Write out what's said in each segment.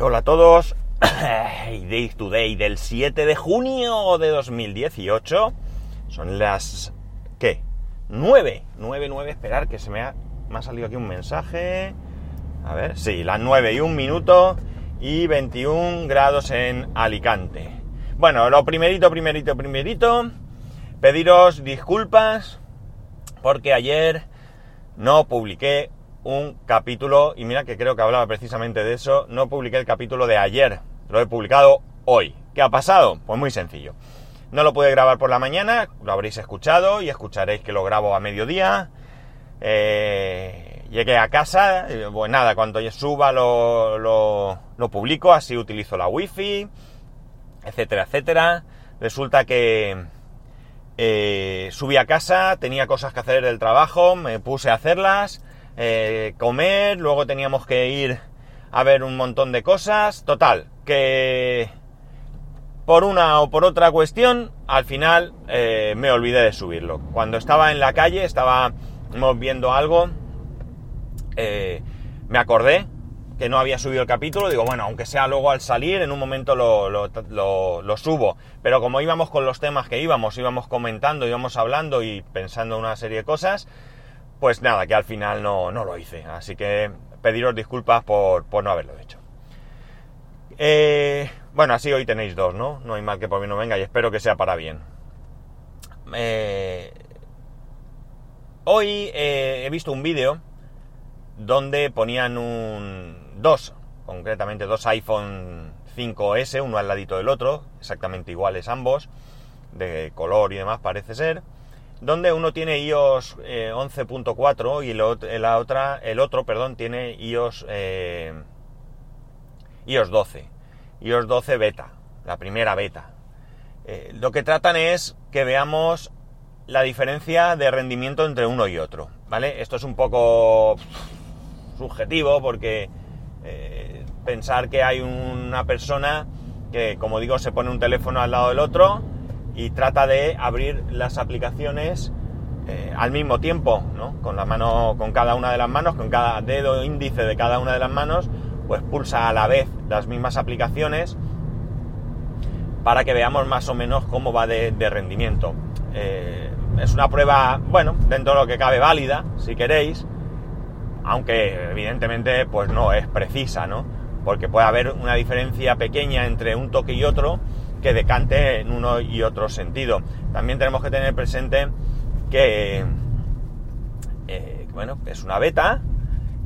Hola a todos. Day Today del 7 de junio de 2018. Son las... ¿Qué? 9. 9, 9. Esperar que se me ha, me ha salido aquí un mensaje. A ver, sí, las 9 y un minuto y 21 grados en Alicante. Bueno, lo primerito, primerito, primerito. Pediros disculpas porque ayer no publiqué un capítulo, y mira que creo que hablaba precisamente de eso, no publiqué el capítulo de ayer, lo he publicado hoy. ¿Qué ha pasado? Pues muy sencillo. No lo pude grabar por la mañana, lo habréis escuchado y escucharéis que lo grabo a mediodía. Eh, llegué a casa, pues nada, cuando suba lo, lo, lo publico, así utilizo la wifi, etcétera, etcétera. Resulta que eh, subí a casa, tenía cosas que hacer del trabajo, me puse a hacerlas, eh, comer, luego teníamos que ir a ver un montón de cosas. Total, que por una o por otra cuestión, al final eh, me olvidé de subirlo. Cuando estaba en la calle, estábamos viendo algo, eh, me acordé que no había subido el capítulo, digo, bueno, aunque sea luego al salir, en un momento lo, subo. Pero como íbamos con los temas que íbamos, íbamos comentando, íbamos hablando y pensando en una serie de cosas, pues nada, que al final no, no lo hice. Así que pediros disculpas por, por no haberlo hecho. Eh, bueno, así hoy tenéis dos, ¿no? No hay mal que por mí no venga y espero que sea para bien. Eh, hoy eh, he visto un vídeo donde ponían un dos, concretamente dos iPhone 5S, uno al ladito del otro, exactamente iguales ambos, de color y demás parece ser, donde uno tiene iOS eh, 11.4 y la otra, el otro perdón, tiene iOS, eh, iOS 12, iOS 12 beta, la primera beta. Eh, lo que tratan es que veamos la diferencia de rendimiento entre uno y otro, ¿vale? Esto es un poco subjetivo porque eh, pensar que hay una persona que, como digo, se pone un teléfono al lado del otro y trata de abrir las aplicaciones eh, al mismo tiempo, ¿no? Con la mano, con cada una de las manos, con cada dedo índice de cada una de las manos, pues pulsa a la vez las mismas aplicaciones para que veamos más o menos cómo va de, rendimiento. Eh, es una prueba, bueno, dentro de lo que cabe válida, si queréis, aunque evidentemente pues no es precisa, ¿no? Porque puede haber una diferencia pequeña entre un toque y otro que decante en uno y otro sentido. También tenemos que tener presente que, eh, bueno, es una beta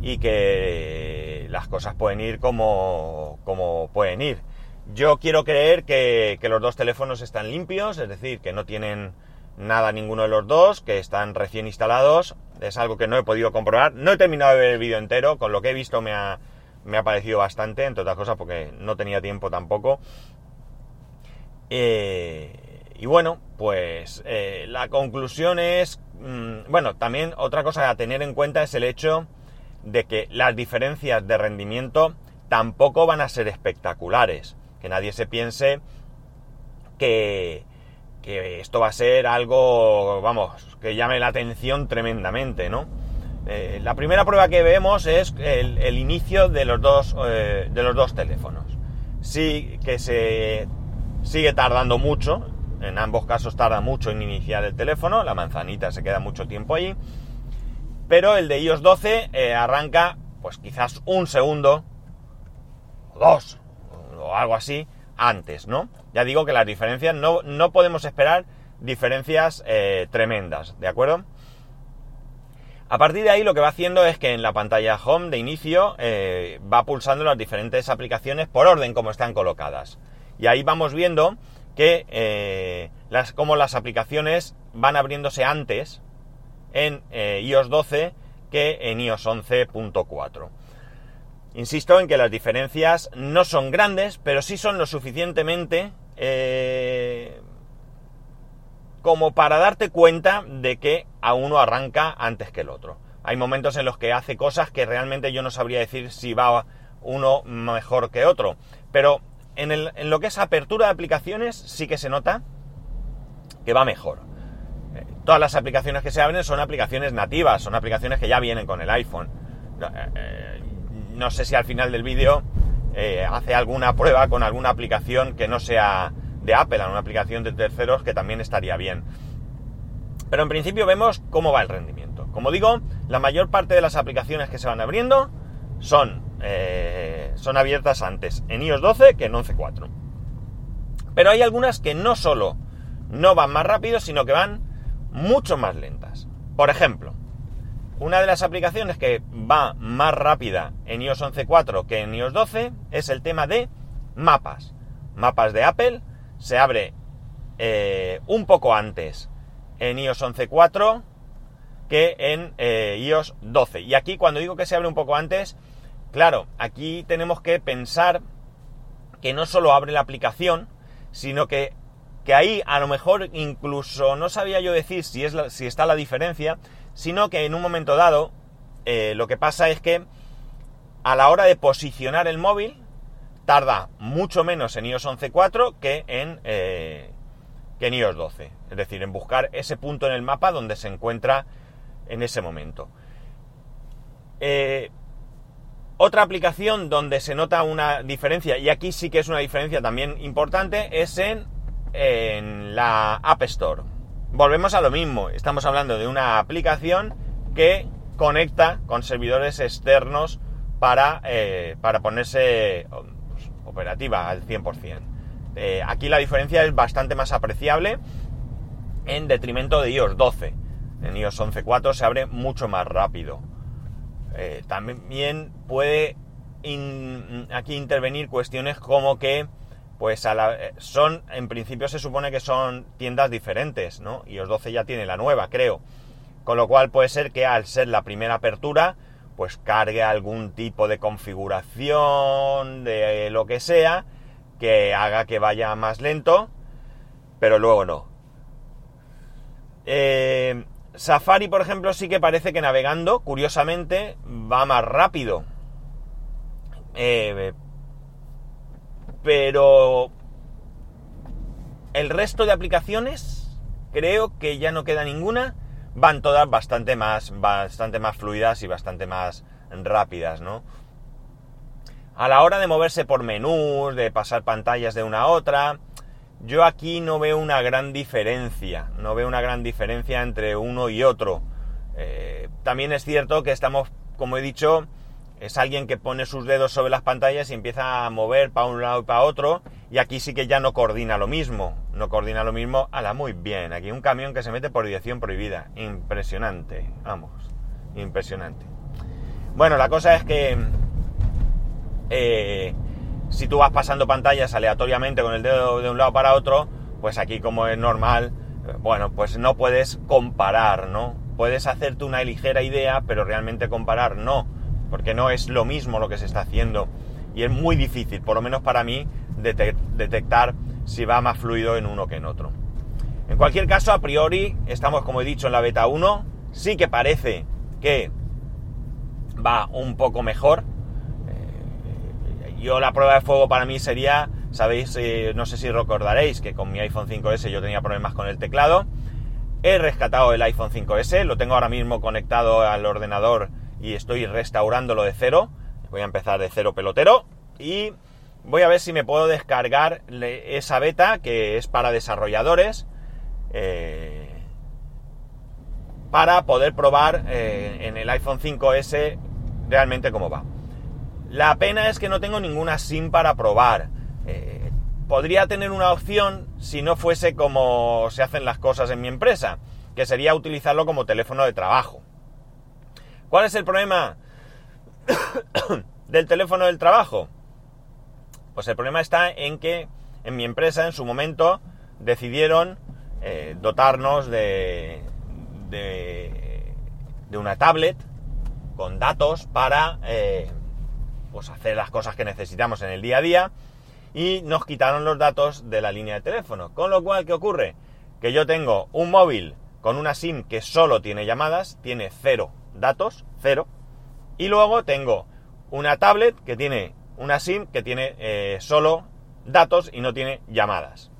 y que las cosas pueden ir como, como pueden ir. Yo quiero creer que, los dos teléfonos están limpios, es decir, que no tienen nada ninguno de los dos, que están recién instalados. Es algo que no he podido comprobar. No he terminado de ver el vídeo entero, con lo que he visto me ha, me ha parecido bastante, entre otras cosas porque no tenía tiempo tampoco. Eh, y bueno, pues eh, la conclusión es, mmm, bueno, también otra cosa a tener en cuenta es el hecho de que las diferencias de rendimiento tampoco van a ser espectaculares. Que nadie se piense que, que esto va a ser algo, vamos, que llame la atención tremendamente, ¿no? Eh, la primera prueba que vemos es el, inicio de los, dos, de los dos teléfonos. Sí que se sigue tardando mucho, en ambos casos tarda mucho en iniciar el teléfono, la manzanita se queda mucho tiempo ahí, pero el de iOS 12 eh, arranca pues quizás un segundo, o dos, o algo así, antes, ¿no? Ya digo que las diferencias no, no podemos esperar diferencias eh, tremendas, ¿de acuerdo? A partir de ahí lo que va haciendo es que en la pantalla home de inicio eh, va pulsando las diferentes aplicaciones por orden como están colocadas. Y ahí vamos viendo que eh, las, como las aplicaciones van abriéndose antes en eh, iOS 12 que en iOS 11.4. Insisto en que las diferencias no son grandes, pero sí son lo suficientemente eh, como para darte cuenta de que a uno arranca antes que el otro. Hay momentos en los que hace cosas que realmente yo no sabría decir si va uno mejor que otro, pero en, lo que es apertura de aplicaciones sí que se nota que va mejor. Eh, todas las aplicaciones que se abren son aplicaciones nativas, son aplicaciones que ya vienen con el iPhone. Eh, no sé si al final del vídeo eh, hace alguna prueba con alguna aplicación que no sea de Apple, alguna aplicación de terceros que también estaría bien. Pero en principio vemos cómo va el rendimiento. Como digo, la mayor parte de las aplicaciones que se van abriendo son, eh, son abiertas antes en iOS 12 que en 11.4. Pero hay algunas que no solo no van más rápido, sino que van mucho más lentas. Por ejemplo, una de las aplicaciones que va más rápida en iOS 11.4 que en iOS 12 es el tema de mapas. Mapas de Apple se abre eh, un poco antes en iOS 11.4 que en eh, iOS 12. Y aquí cuando digo que se abre un poco antes, claro, aquí tenemos que pensar que no solo abre la aplicación, sino que, que ahí a lo mejor incluso no sabía yo decir si, es si está la diferencia, sino que en un momento dado eh, lo que pasa es que a la hora de posicionar el móvil tarda mucho menos en iOS 11.4 que en, eh, que en iOS 12. Es decir, en buscar ese punto en el mapa donde se encuentra en ese momento. Eh, otra aplicación donde se nota una diferencia, y aquí sí que es una diferencia también importante, es en, la App Store. Volvemos a lo mismo, estamos hablando de una aplicación que conecta con servidores externos para, eh, para ponerse pues, operativa al 100%. Eh, aquí la diferencia es bastante más apreciable en detrimento de iOS 12. En iOS 11.4 se abre mucho más rápido. Eh, también puede aquí intervenir cuestiones como que pues eh, son, en principio se supone que son tiendas diferentes, ¿no? Y os 12 ya tiene la nueva, creo. Con lo cual puede ser que al ser la primera apertura, pues cargue algún tipo de configuración, de lo que sea, que haga que vaya más lento, pero luego no. Eh, Safari, por ejemplo, sí que parece que navegando, curiosamente, va más rápido. Eh, pero el resto de aplicaciones, creo que ya no queda ninguna, van todas bastante más, bastante más fluidas y bastante más rápidas, ¿no? A la hora de moverse por menús, de pasar pantallas de una a otra, yo aquí no veo una gran diferencia, no veo una gran diferencia entre uno y otro. Eh, también es cierto que estamos, como he dicho, es alguien que pone sus dedos sobre las pantallas y empieza a mover para un lado y para otro, y aquí sí que ya no coordina lo mismo, no coordina lo mismo, a la muy bien, aquí un camión que se mete por dirección prohibida, impresionante, vamos, impresionante. Bueno, la cosa es que eh, si tú vas pasando pantallas aleatoriamente con el dedo de un lado para otro, pues aquí como es normal, bueno, pues no puedes comparar, ¿no? Puedes hacerte una ligera idea, pero realmente comparar no porque no es lo mismo lo que se está haciendo y es muy difícil, por lo menos para mí, detectar si va más fluido en uno que en otro. En cualquier caso, a priori, estamos como he dicho en la beta 1, sí que parece que va un poco mejor. Yo la prueba de fuego para mí sería, sabéis, eh, no sé si recordaréis que con mi iPhone 5S yo tenía problemas con el teclado. He rescatado el iPhone 5S, lo tengo ahora mismo conectado al ordenador y estoy restaurándolo de cero. Voy a empezar de cero pelotero y voy a ver si me puedo descargar esa beta que es para desarrolladores eh, para poder probar eh, en el iPhone 5S realmente cómo va. La pena es que no tengo ninguna SIM para probar. Eh, podría tener una opción si no fuese como se hacen las cosas en mi empresa, que sería utilizarlo como teléfono de trabajo. ¿Cuál es el problema del teléfono del trabajo? Pues el problema está en que en mi empresa en su momento decidieron eh, dotarnos de, de, una tablet con datos para eh, pues hacer las cosas que necesitamos en el día a día y nos quitaron los datos de la línea de teléfono. Con lo cual, ¿qué ocurre? Que yo tengo un móvil con una SIM que solo tiene llamadas, tiene cero datos, cero. Y luego tengo una tablet que tiene una SIM que tiene eh, solo datos y no tiene llamadas.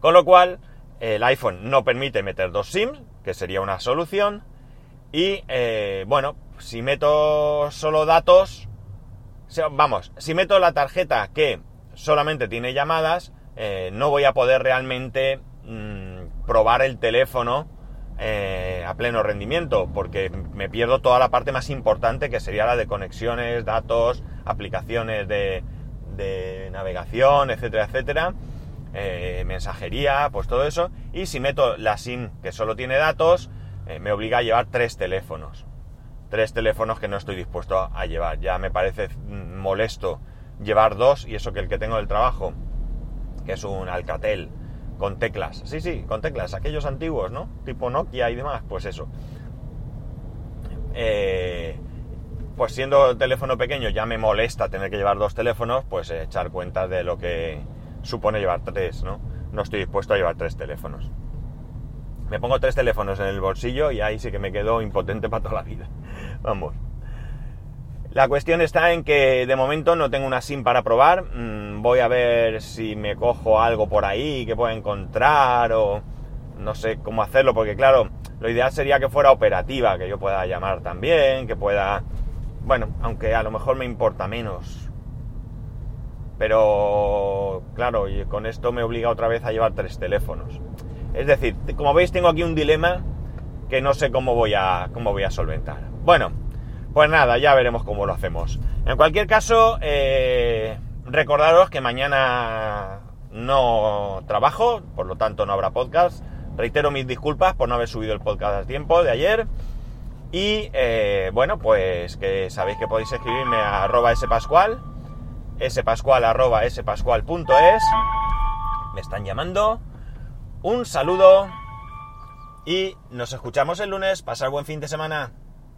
Con lo cual, el iPhone no permite meter dos SIMs, que sería una solución. Y eh, bueno, si meto solo datos, vamos, si meto la tarjeta que solamente tiene llamadas, eh, no voy a poder realmente mm, probar el teléfono eh, a pleno rendimiento, porque me pierdo toda la parte más importante que sería la de conexiones, datos, aplicaciones de, navegación, etcétera, etcétera, eh, mensajería, pues todo eso. Y si meto la SIM que solo tiene datos, me obliga a llevar tres teléfonos. Tres teléfonos que no estoy dispuesto a llevar. Ya me parece molesto llevar dos y eso que el que tengo del trabajo, que es un Alcatel con teclas. Sí, sí, con teclas, aquellos antiguos, ¿no? Tipo Nokia y demás, pues eso. Eh, pues siendo teléfono pequeño ya me molesta tener que llevar dos teléfonos, pues echar cuenta de lo que supone llevar tres, ¿no? No estoy dispuesto a llevar tres teléfonos. Me pongo tres teléfonos en el bolsillo y ahí sí que me quedo impotente para toda la vida. Vamos. La cuestión está en que de momento no tengo una SIM para probar. Mm, voy a ver si me cojo algo por ahí que pueda encontrar o no sé cómo hacerlo, porque claro, lo ideal sería que fuera operativa, que yo pueda llamar también, que pueda... Bueno, aunque a lo mejor me importa menos. Pero claro, y con esto me obliga otra vez a llevar tres teléfonos. Es decir, como veis tengo aquí un dilema que no sé cómo voy a, cómo voy a solventar. Bueno, pues nada, ya veremos cómo lo hacemos. En cualquier caso, eh, recordaros que mañana no trabajo, por lo tanto no habrá podcast. Reitero mis disculpas por no haber subido el podcast a tiempo de ayer. Y eh, bueno, pues que sabéis que podéis escribirme a arroba spascual, spascual arroba spascual.es. Me están llamando. Un saludo y nos escuchamos el lunes. Pasar buen fin de semana.